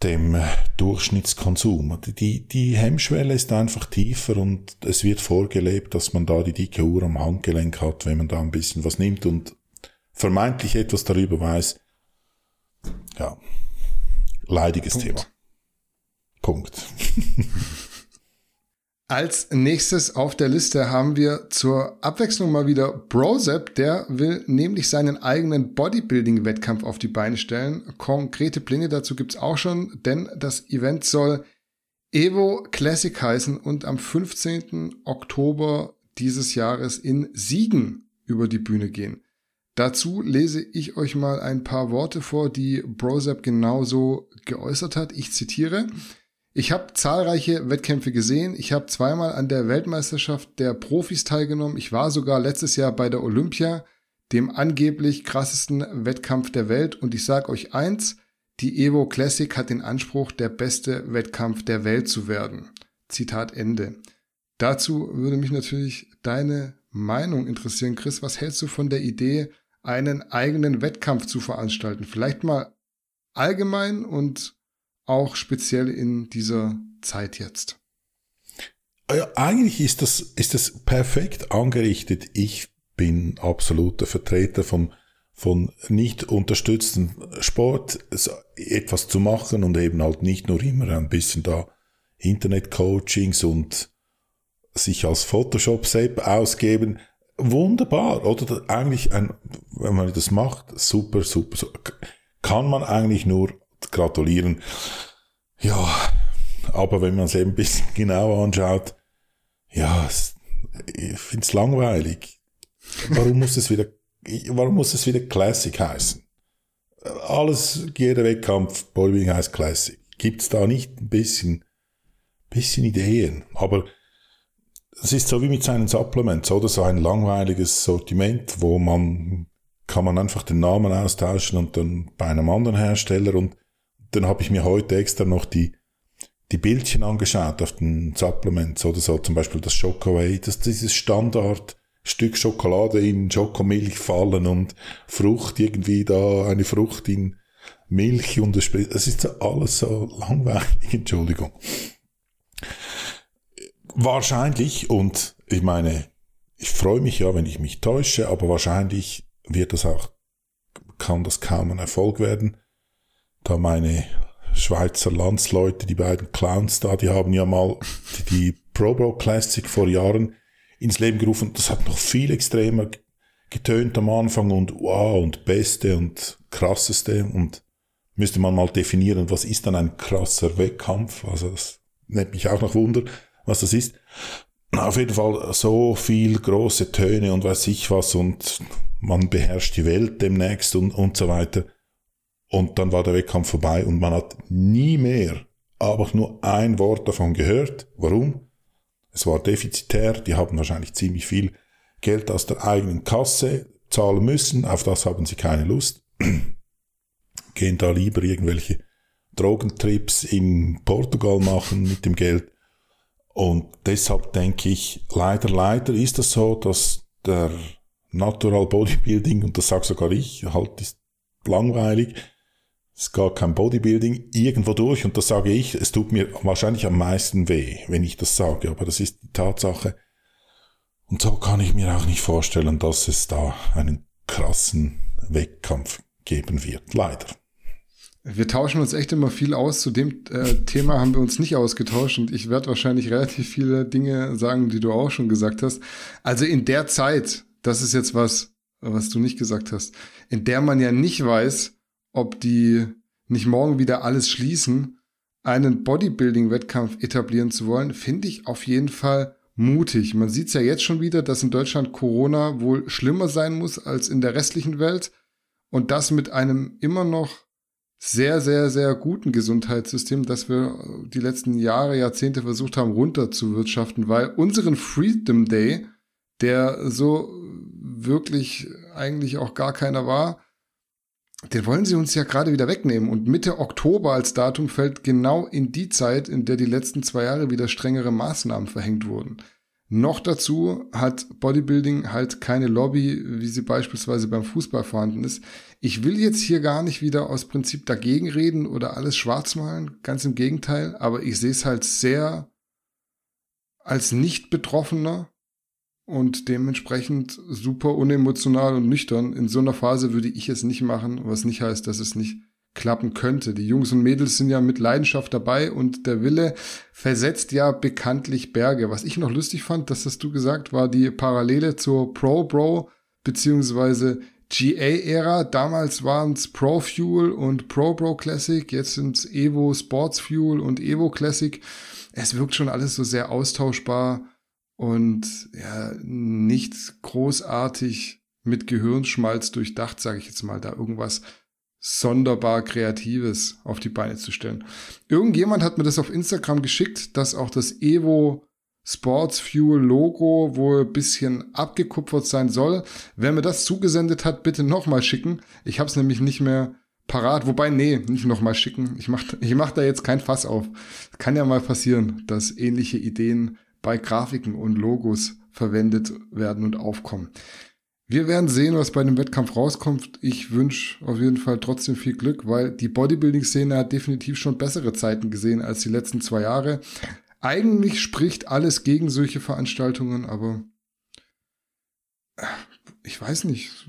dem Durchschnittskonsum. Die, die Hemmschwelle ist einfach tiefer und es wird vorgelebt, dass man da die dicke Uhr am Handgelenk hat, wenn man da ein bisschen was nimmt und vermeintlich etwas darüber weiß. Ja, leidiges Punkt. Thema. Punkt. Als nächstes auf der Liste haben wir zur Abwechslung mal wieder Brozep. Der will nämlich seinen eigenen Bodybuilding-Wettkampf auf die Beine stellen. Konkrete Pläne dazu gibt's auch schon, denn das Event soll Evo Classic heißen und am 15. Oktober dieses Jahres in Siegen über die Bühne gehen. Dazu lese ich euch mal ein paar Worte vor, die Brozep genauso geäußert hat. Ich zitiere. Ich habe zahlreiche Wettkämpfe gesehen. Ich habe zweimal an der Weltmeisterschaft der Profis teilgenommen. Ich war sogar letztes Jahr bei der Olympia, dem angeblich krassesten Wettkampf der Welt. Und ich sage euch eins, die Evo Classic hat den Anspruch, der beste Wettkampf der Welt zu werden. Zitat Ende. Dazu würde mich natürlich deine Meinung interessieren, Chris. Was hältst du von der Idee, einen eigenen Wettkampf zu veranstalten? Vielleicht mal allgemein und auch speziell in dieser Zeit jetzt? Ja, eigentlich ist das, ist das perfekt angerichtet. Ich bin absoluter Vertreter von, von nicht unterstützten Sport, etwas zu machen und eben halt nicht nur immer ein bisschen da Internet-Coachings und sich als Photoshop-App ausgeben. Wunderbar, oder? Eigentlich ein, wenn man das macht, super, super, super. Kann man eigentlich nur gratulieren. Ja, aber wenn man es eben ein bisschen genauer anschaut, ja, ich finde es langweilig. Warum muss es wieder, warum muss es wieder Classic heißen? Alles, jeder Wettkampf, Bodybuilding heißt Classic. Gibt's da nicht ein bisschen, bisschen Ideen? Aber es ist so wie mit seinen Supplements, oder? So ein langweiliges Sortiment, wo man, kann man einfach den Namen austauschen und dann bei einem anderen Hersteller und dann habe ich mir heute extra noch die, die Bildchen angeschaut auf den Supplements oder so, zum Beispiel das Schokoway, das dieses Standard Stück Schokolade in Schokomilch fallen und Frucht irgendwie da, eine Frucht in Milch und das ist alles so langweilig, Entschuldigung. Wahrscheinlich, und ich meine, ich freue mich ja, wenn ich mich täusche, aber wahrscheinlich wird das auch, kann das kaum ein Erfolg werden da meine Schweizer Landsleute, die beiden Clowns da, die haben ja mal die, Pro Bowl Classic vor Jahren ins Leben gerufen. Das hat noch viel extremer getönt am Anfang und wow und beste und krasseste und müsste man mal definieren, was ist dann ein krasser Wettkampf? Also das nennt mich auch noch Wunder, was das ist. Auf jeden Fall so viel große Töne und weiß ich was und man beherrscht die Welt demnächst und, und so weiter. Und dann war der Wettkampf vorbei und man hat nie mehr, aber nur ein Wort davon gehört. Warum? Es war defizitär, die haben wahrscheinlich ziemlich viel Geld aus der eigenen Kasse zahlen müssen, auf das haben sie keine Lust. Gehen da lieber irgendwelche Drogentrips in Portugal machen mit dem Geld. Und deshalb denke ich, leider, leider ist es das so, dass der Natural Bodybuilding, und das sage sogar ich, halt ist langweilig, es geht kein Bodybuilding irgendwo durch und das sage ich, es tut mir wahrscheinlich am meisten weh, wenn ich das sage, aber das ist die Tatsache. Und so kann ich mir auch nicht vorstellen, dass es da einen krassen Wettkampf geben wird, leider. Wir tauschen uns echt immer viel aus. Zu dem äh, Thema haben wir uns nicht ausgetauscht und ich werde wahrscheinlich relativ viele Dinge sagen, die du auch schon gesagt hast. Also in der Zeit, das ist jetzt was, was du nicht gesagt hast, in der man ja nicht weiß, ob die nicht morgen wieder alles schließen, einen Bodybuilding-Wettkampf etablieren zu wollen, finde ich auf jeden Fall mutig. Man sieht es ja jetzt schon wieder, dass in Deutschland Corona wohl schlimmer sein muss als in der restlichen Welt und das mit einem immer noch sehr, sehr, sehr guten Gesundheitssystem, das wir die letzten Jahre, Jahrzehnte versucht haben runterzuwirtschaften, weil unseren Freedom Day, der so wirklich eigentlich auch gar keiner war, den wollen sie uns ja gerade wieder wegnehmen. Und Mitte Oktober als Datum fällt genau in die Zeit, in der die letzten zwei Jahre wieder strengere Maßnahmen verhängt wurden. Noch dazu hat Bodybuilding halt keine Lobby, wie sie beispielsweise beim Fußball vorhanden ist. Ich will jetzt hier gar nicht wieder aus Prinzip dagegen reden oder alles schwarz malen, ganz im Gegenteil, aber ich sehe es halt sehr als Nicht-Betroffener und dementsprechend super unemotional und nüchtern. In so einer Phase würde ich es nicht machen, was nicht heißt, dass es nicht klappen könnte. Die Jungs und Mädels sind ja mit Leidenschaft dabei und der Wille versetzt ja bekanntlich Berge. Was ich noch lustig fand, das hast du gesagt, war die Parallele zur Pro Bro beziehungsweise GA-Ära. Damals waren es Pro Fuel und Pro Bro Classic, jetzt sind es Evo Sports Fuel und Evo Classic. Es wirkt schon alles so sehr austauschbar und ja, nicht großartig mit Gehirnschmalz durchdacht, sage ich jetzt mal, da irgendwas sonderbar Kreatives auf die Beine zu stellen. Irgendjemand hat mir das auf Instagram geschickt, dass auch das Evo Sports Fuel Logo wohl bisschen abgekupfert sein soll. Wer mir das zugesendet hat, bitte nochmal schicken. Ich habe es nämlich nicht mehr parat. Wobei, nee, nicht nochmal schicken. Ich mach, ich mach da jetzt kein Fass auf. Kann ja mal passieren, dass ähnliche Ideen bei Grafiken und Logos verwendet werden und aufkommen. Wir werden sehen, was bei dem Wettkampf rauskommt. Ich wünsche auf jeden Fall trotzdem viel Glück, weil die Bodybuilding-Szene hat definitiv schon bessere Zeiten gesehen als die letzten zwei Jahre. Eigentlich spricht alles gegen solche Veranstaltungen, aber ich weiß nicht.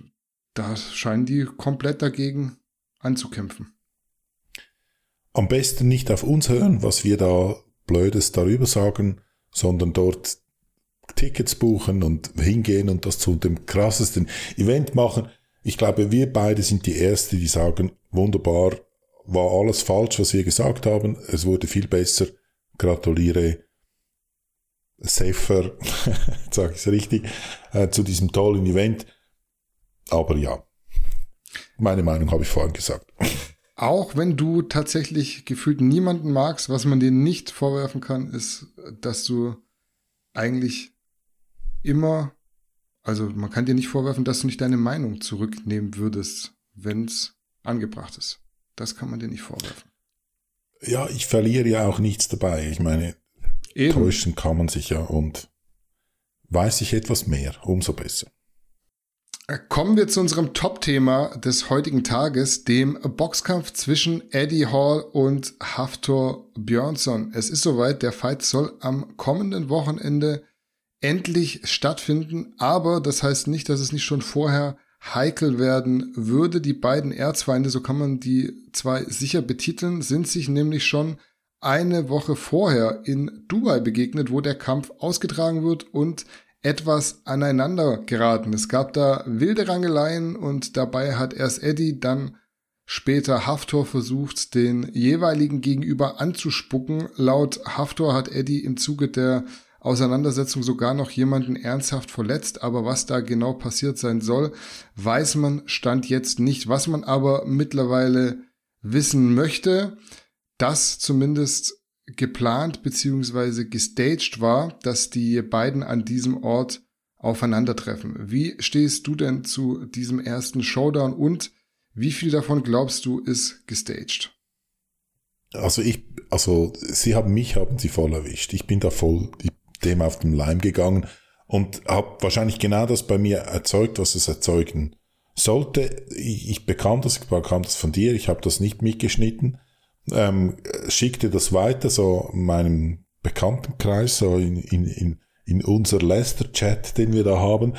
Da scheinen die komplett dagegen anzukämpfen. Am besten nicht auf uns hören, was wir da Blödes darüber sagen, sondern dort Tickets buchen und hingehen und das zu dem krassesten Event machen. Ich glaube, wir beide sind die Ersten, die sagen, wunderbar, war alles falsch, was wir gesagt haben. Es wurde viel besser. Gratuliere. Safer, sage ich es richtig, äh, zu diesem tollen Event. Aber ja, meine Meinung habe ich vorhin gesagt. Auch wenn du tatsächlich gefühlt niemanden magst, was man dir nicht vorwerfen kann, ist, dass du eigentlich immer, also man kann dir nicht vorwerfen, dass du nicht deine Meinung zurücknehmen würdest, wenn es angebracht ist. Das kann man dir nicht vorwerfen. Ja, ich verliere ja auch nichts dabei. Ich meine, Eben. täuschen kann man sich ja und weiß ich etwas mehr, umso besser. Kommen wir zu unserem Top-Thema des heutigen Tages, dem Boxkampf zwischen Eddie Hall und Haftor Björnsson. Es ist soweit, der Fight soll am kommenden Wochenende endlich stattfinden, aber das heißt nicht, dass es nicht schon vorher heikel werden würde. Die beiden Erzfeinde, so kann man die zwei sicher betiteln, sind sich nämlich schon eine Woche vorher in Dubai begegnet, wo der Kampf ausgetragen wird und etwas aneinander geraten. Es gab da wilde Rangeleien und dabei hat erst Eddie, dann später Haftor versucht, den jeweiligen Gegenüber anzuspucken. Laut Haftor hat Eddie im Zuge der Auseinandersetzung sogar noch jemanden ernsthaft verletzt, aber was da genau passiert sein soll, weiß man Stand jetzt nicht. Was man aber mittlerweile wissen möchte, dass zumindest geplant beziehungsweise gestaged war, dass die beiden an diesem Ort aufeinandertreffen. Wie stehst du denn zu diesem ersten Showdown und wie viel davon glaubst du ist gestaged? Also ich, also sie haben mich, haben sie voll erwischt. Ich bin da voll dem auf den Leim gegangen und habe wahrscheinlich genau das bei mir erzeugt, was es erzeugen sollte. Ich, ich bekam das, ich bekam das von dir, ich habe das nicht mitgeschnitten ähm, schickte das weiter, so meinem Bekanntenkreis, so in, in, in, in unser Lester-Chat, den wir da haben.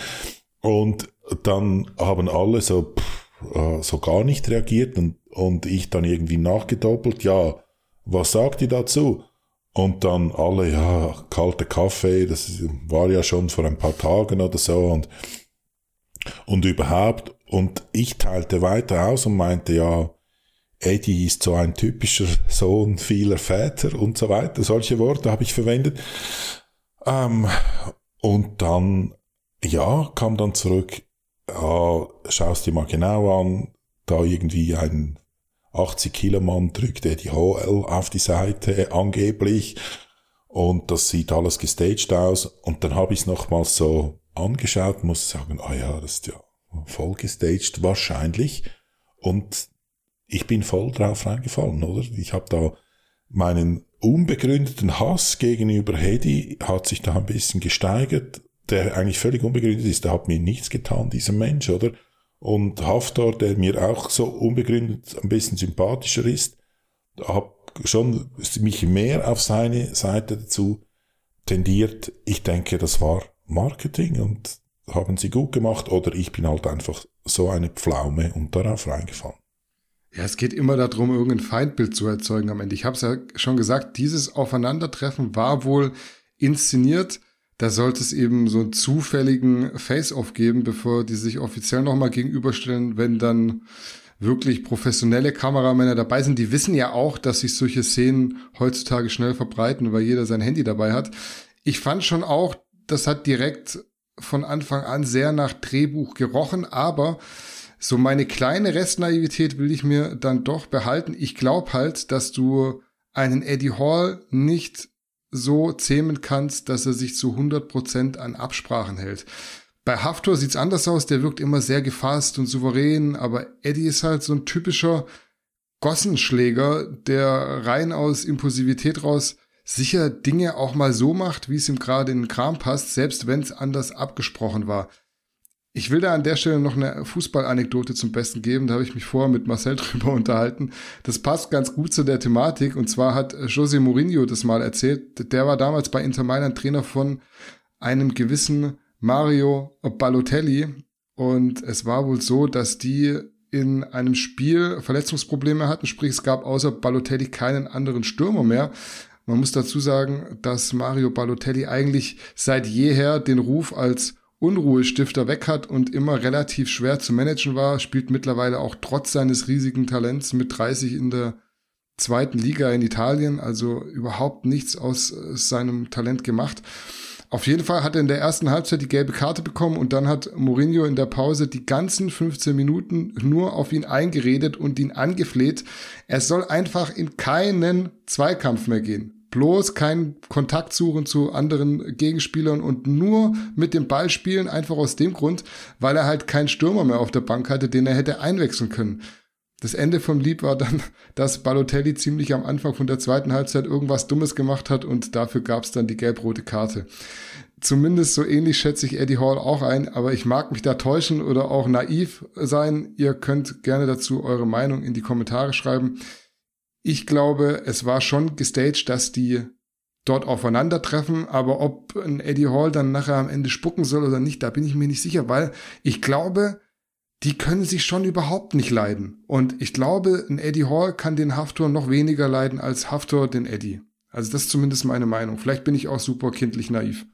Und dann haben alle so, pff, äh, so gar nicht reagiert und, und ich dann irgendwie nachgedoppelt, ja, was sagt ihr dazu? Und dann alle, ja, kalter Kaffee, das war ja schon vor ein paar Tagen oder so und, und überhaupt. Und ich teilte weiter aus und meinte, ja, Eddie ist so ein typischer Sohn vieler Väter und so weiter. Solche Worte habe ich verwendet. Ähm, und dann, ja, kam dann zurück, ja, schaust dir mal genau an, da irgendwie ein 80 Kilo Mann drückt Eddie Hall auf die Seite, angeblich. Und das sieht alles gestaged aus. Und dann habe ich es nochmals so angeschaut, muss sagen, ah ja, das ist ja voll gestaged, wahrscheinlich. Und ich bin voll drauf reingefallen, oder? Ich habe da meinen unbegründeten Hass gegenüber Hedy hat sich da ein bisschen gesteigert, der eigentlich völlig unbegründet ist. Der hat mir nichts getan, dieser Mensch, oder? Und Haftar, der mir auch so unbegründet ein bisschen sympathischer ist, habe schon mich mehr auf seine Seite dazu tendiert. Ich denke, das war Marketing und haben sie gut gemacht oder ich bin halt einfach so eine Pflaume und darauf reingefallen. Ja, es geht immer darum, irgendein Feindbild zu erzeugen am Ende. Ich habe es ja schon gesagt, dieses Aufeinandertreffen war wohl inszeniert. Da sollte es eben so einen zufälligen Face-Off geben, bevor die sich offiziell nochmal gegenüberstellen, wenn dann wirklich professionelle Kameramänner dabei sind. Die wissen ja auch, dass sich solche Szenen heutzutage schnell verbreiten, weil jeder sein Handy dabei hat. Ich fand schon auch, das hat direkt von Anfang an sehr nach Drehbuch gerochen, aber so meine kleine Restnaivität will ich mir dann doch behalten. Ich glaube halt, dass du einen Eddie Hall nicht so zähmen kannst, dass er sich zu 100% an Absprachen hält. Bei Haftor sieht's anders aus, der wirkt immer sehr gefasst und souverän, aber Eddie ist halt so ein typischer Gossenschläger, der rein aus Impulsivität raus sicher Dinge auch mal so macht, wie es ihm gerade in den Kram passt, selbst wenn es anders abgesprochen war. Ich will da an der Stelle noch eine Fußballanekdote zum Besten geben. Da habe ich mich vorher mit Marcel drüber unterhalten. Das passt ganz gut zu der Thematik. Und zwar hat José Mourinho das mal erzählt. Der war damals bei Inter Mailand Trainer von einem gewissen Mario Balotelli. Und es war wohl so, dass die in einem Spiel Verletzungsprobleme hatten. Sprich, es gab außer Balotelli keinen anderen Stürmer mehr. Man muss dazu sagen, dass Mario Balotelli eigentlich seit jeher den Ruf als Unruhestifter weg hat und immer relativ schwer zu managen war, spielt mittlerweile auch trotz seines riesigen Talents mit 30 in der zweiten Liga in Italien, also überhaupt nichts aus äh, seinem Talent gemacht. Auf jeden Fall hat er in der ersten Halbzeit die gelbe Karte bekommen und dann hat Mourinho in der Pause die ganzen 15 Minuten nur auf ihn eingeredet und ihn angefleht. Er soll einfach in keinen Zweikampf mehr gehen bloß keinen Kontakt suchen zu anderen Gegenspielern und nur mit dem Ball spielen, einfach aus dem Grund, weil er halt keinen Stürmer mehr auf der Bank hatte, den er hätte einwechseln können. Das Ende vom Lied war dann, dass Balotelli ziemlich am Anfang von der zweiten Halbzeit irgendwas Dummes gemacht hat und dafür gab es dann die gelb-rote Karte. Zumindest so ähnlich schätze ich Eddie Hall auch ein, aber ich mag mich da täuschen oder auch naiv sein. Ihr könnt gerne dazu eure Meinung in die Kommentare schreiben. Ich glaube, es war schon gestaged, dass die dort aufeinandertreffen, aber ob ein Eddie Hall dann nachher am Ende spucken soll oder nicht, da bin ich mir nicht sicher, weil ich glaube, die können sich schon überhaupt nicht leiden. Und ich glaube, ein Eddie Hall kann den Haftor noch weniger leiden als Haftor den Eddie. Also das ist zumindest meine Meinung. Vielleicht bin ich auch super kindlich naiv.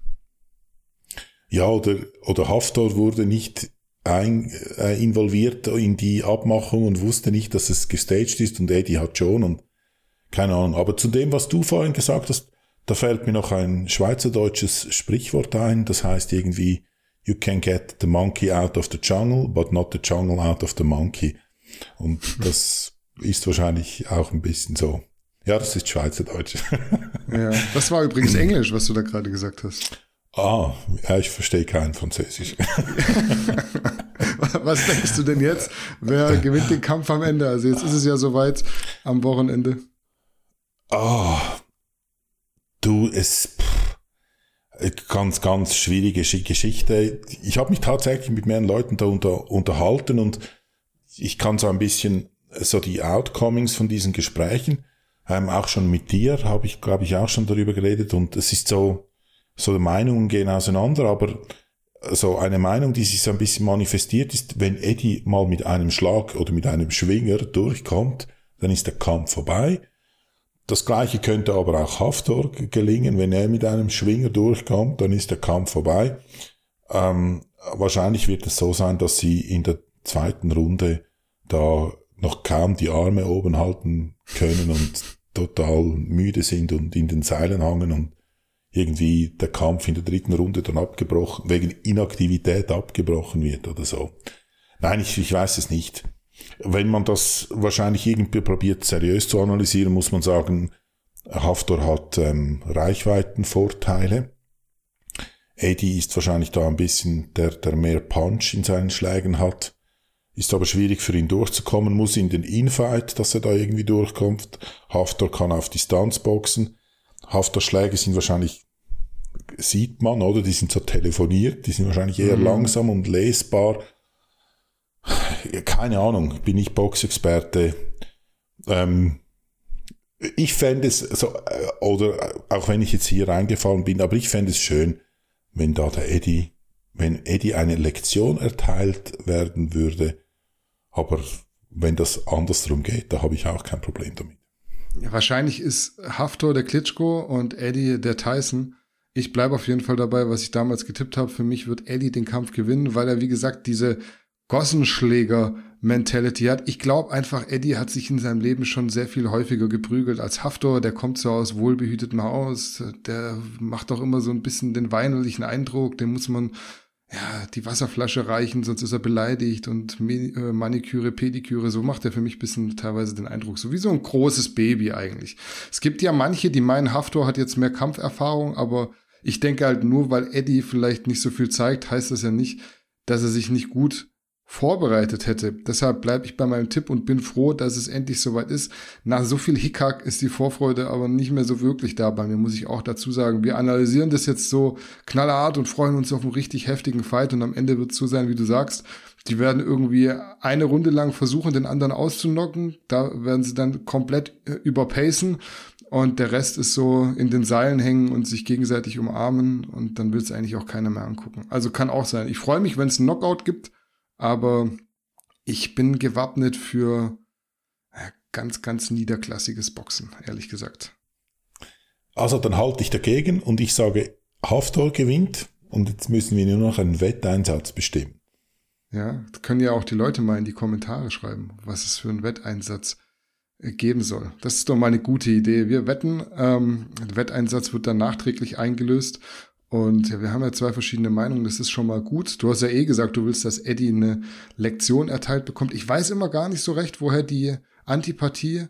Ja, oder, oder Haftor wurde nicht ein, äh, involviert in die Abmachung und wusste nicht, dass es gestaged ist und Eddie hat schon und keine Ahnung. Aber zu dem, was du vorhin gesagt hast, da fällt mir noch ein schweizerdeutsches Sprichwort ein, das heißt irgendwie, you can get the monkey out of the jungle, but not the jungle out of the monkey. Und das ist wahrscheinlich auch ein bisschen so. Ja, das ist Schweizerdeutsch. ja, das war übrigens Englisch, was du da gerade gesagt hast. Ah, ja, ich verstehe kein Französisch. Was denkst du denn jetzt? Wer gewinnt den Kampf am Ende? Also jetzt ist es ja soweit am Wochenende. Ah, du, es pff, ganz, ganz schwierige Geschichte. Ich habe mich tatsächlich mit mehreren Leuten da unter, unterhalten und ich kann so ein bisschen so die Outcomings von diesen Gesprächen, ähm, auch schon mit dir habe ich, glaube ich, auch schon darüber geredet und es ist so, so Meinungen gehen auseinander, aber so eine Meinung, die sich so ein bisschen manifestiert ist, wenn Eddie mal mit einem Schlag oder mit einem Schwinger durchkommt, dann ist der Kampf vorbei. Das gleiche könnte aber auch Haftor gelingen, wenn er mit einem Schwinger durchkommt, dann ist der Kampf vorbei. Ähm, wahrscheinlich wird es so sein, dass sie in der zweiten Runde da noch kaum die Arme oben halten können und total müde sind und in den Seilen hangen und irgendwie der Kampf in der dritten Runde dann abgebrochen, wegen Inaktivität abgebrochen wird oder so. Nein, ich, ich weiß es nicht. Wenn man das wahrscheinlich irgendwie probiert seriös zu analysieren, muss man sagen, Haftor hat ähm, Reichweitenvorteile. Eddie ist wahrscheinlich da ein bisschen der, der mehr Punch in seinen Schlägen hat. Ist aber schwierig für ihn durchzukommen, muss in den Infight, dass er da irgendwie durchkommt. Haftor kann auf Distanz boxen. Haftorschläge sind wahrscheinlich, sieht man, oder? Die sind so telefoniert, die sind wahrscheinlich eher mhm. langsam und lesbar. Keine Ahnung, bin ich Boxexperte. Ähm, ich fände es so, äh, oder auch wenn ich jetzt hier reingefallen bin, aber ich fände es schön, wenn da der Eddie, wenn Eddie eine Lektion erteilt werden würde, aber wenn das andersrum geht, da habe ich auch kein Problem damit. Ja, wahrscheinlich ist Haftor der Klitschko und Eddie der Tyson. Ich bleibe auf jeden Fall dabei, was ich damals getippt habe. Für mich wird Eddie den Kampf gewinnen, weil er, wie gesagt, diese Gossenschläger-Mentality hat. Ich glaube einfach, Eddie hat sich in seinem Leben schon sehr viel häufiger geprügelt als Haftor. Der kommt so aus wohlbehütetem Haus. Der macht doch immer so ein bisschen den weinerlichen Eindruck. Den muss man ja, die Wasserflasche reichen, sonst ist er beleidigt und äh, Maniküre, Pediküre, so macht er für mich bisschen teilweise den Eindruck, so wie so ein großes Baby eigentlich. Es gibt ja manche, die meinen, Haftor hat jetzt mehr Kampferfahrung, aber ich denke halt nur, weil Eddie vielleicht nicht so viel zeigt, heißt das ja nicht, dass er sich nicht gut vorbereitet hätte. Deshalb bleibe ich bei meinem Tipp und bin froh, dass es endlich soweit ist. Nach so viel Hickhack ist die Vorfreude aber nicht mehr so wirklich da bei mir, muss ich auch dazu sagen. Wir analysieren das jetzt so knallhart und freuen uns auf einen richtig heftigen Fight und am Ende wird es so sein, wie du sagst. Die werden irgendwie eine Runde lang versuchen, den anderen auszunocken. Da werden sie dann komplett äh, überpacen und der Rest ist so in den Seilen hängen und sich gegenseitig umarmen und dann will es eigentlich auch keiner mehr angucken. Also kann auch sein. Ich freue mich, wenn es einen Knockout gibt aber ich bin gewappnet für ganz, ganz niederklassiges Boxen, ehrlich gesagt. Also dann halte ich dagegen und ich sage, Haftor gewinnt und jetzt müssen wir nur noch einen Wetteinsatz bestimmen. Ja, können ja auch die Leute mal in die Kommentare schreiben, was es für einen Wetteinsatz äh, geben soll. Das ist doch mal eine gute Idee. Wir wetten, ähm, der Wetteinsatz wird dann nachträglich eingelöst und wir haben ja zwei verschiedene Meinungen, das ist schon mal gut. Du hast ja eh gesagt, du willst, dass Eddie eine Lektion erteilt bekommt. Ich weiß immer gar nicht so recht, woher die Antipathie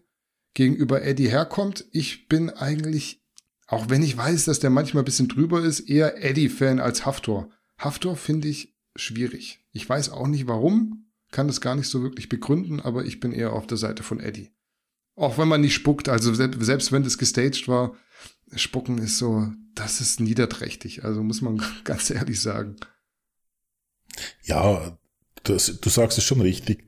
gegenüber Eddie herkommt. Ich bin eigentlich, auch wenn ich weiß, dass der manchmal ein bisschen drüber ist, eher Eddie-Fan als Haftor. Haftor finde ich schwierig. Ich weiß auch nicht warum, kann das gar nicht so wirklich begründen, aber ich bin eher auf der Seite von Eddie. Auch wenn man nicht spuckt, also selbst wenn das gestaged war, Spucken ist so, das ist niederträchtig. Also muss man ganz ehrlich sagen. Ja, das, du sagst es schon richtig.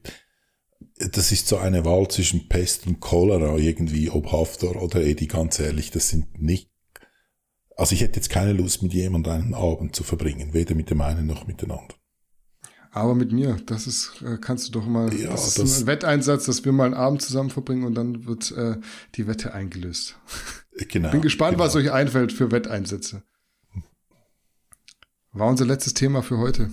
Das ist so eine Wahl zwischen Pest und Cholera irgendwie, ob Haftor oder Edi, ganz ehrlich, das sind nicht. Also ich hätte jetzt keine Lust, mit jemandem einen Abend zu verbringen, weder mit dem einen noch mit dem anderen. Aber mit mir, das ist, äh, kannst du doch mal, ja, das ist das ein Wetteinsatz, dass wir mal einen Abend zusammen verbringen und dann wird äh, die Wette eingelöst. Genau. Bin gespannt, genau. was euch einfällt für Wetteinsätze. War unser letztes Thema für heute.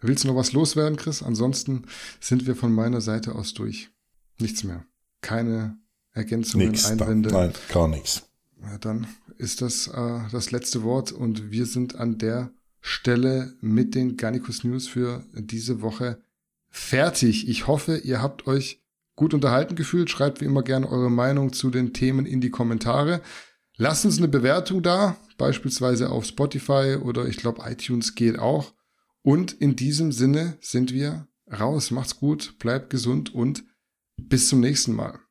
Willst du noch was loswerden, Chris? Ansonsten sind wir von meiner Seite aus durch. Nichts mehr. Keine Ergänzungen, nix, Einwände. Da, nein, gar nichts. Ja, dann ist das äh, das letzte Wort und wir sind an der Stelle mit den Garnicus News für diese Woche fertig. Ich hoffe, ihr habt euch gut unterhalten gefühlt. Schreibt wie immer gerne eure Meinung zu den Themen in die Kommentare. Lasst uns eine Bewertung da, beispielsweise auf Spotify oder ich glaube iTunes geht auch. Und in diesem Sinne sind wir raus. Macht's gut, bleibt gesund und bis zum nächsten Mal.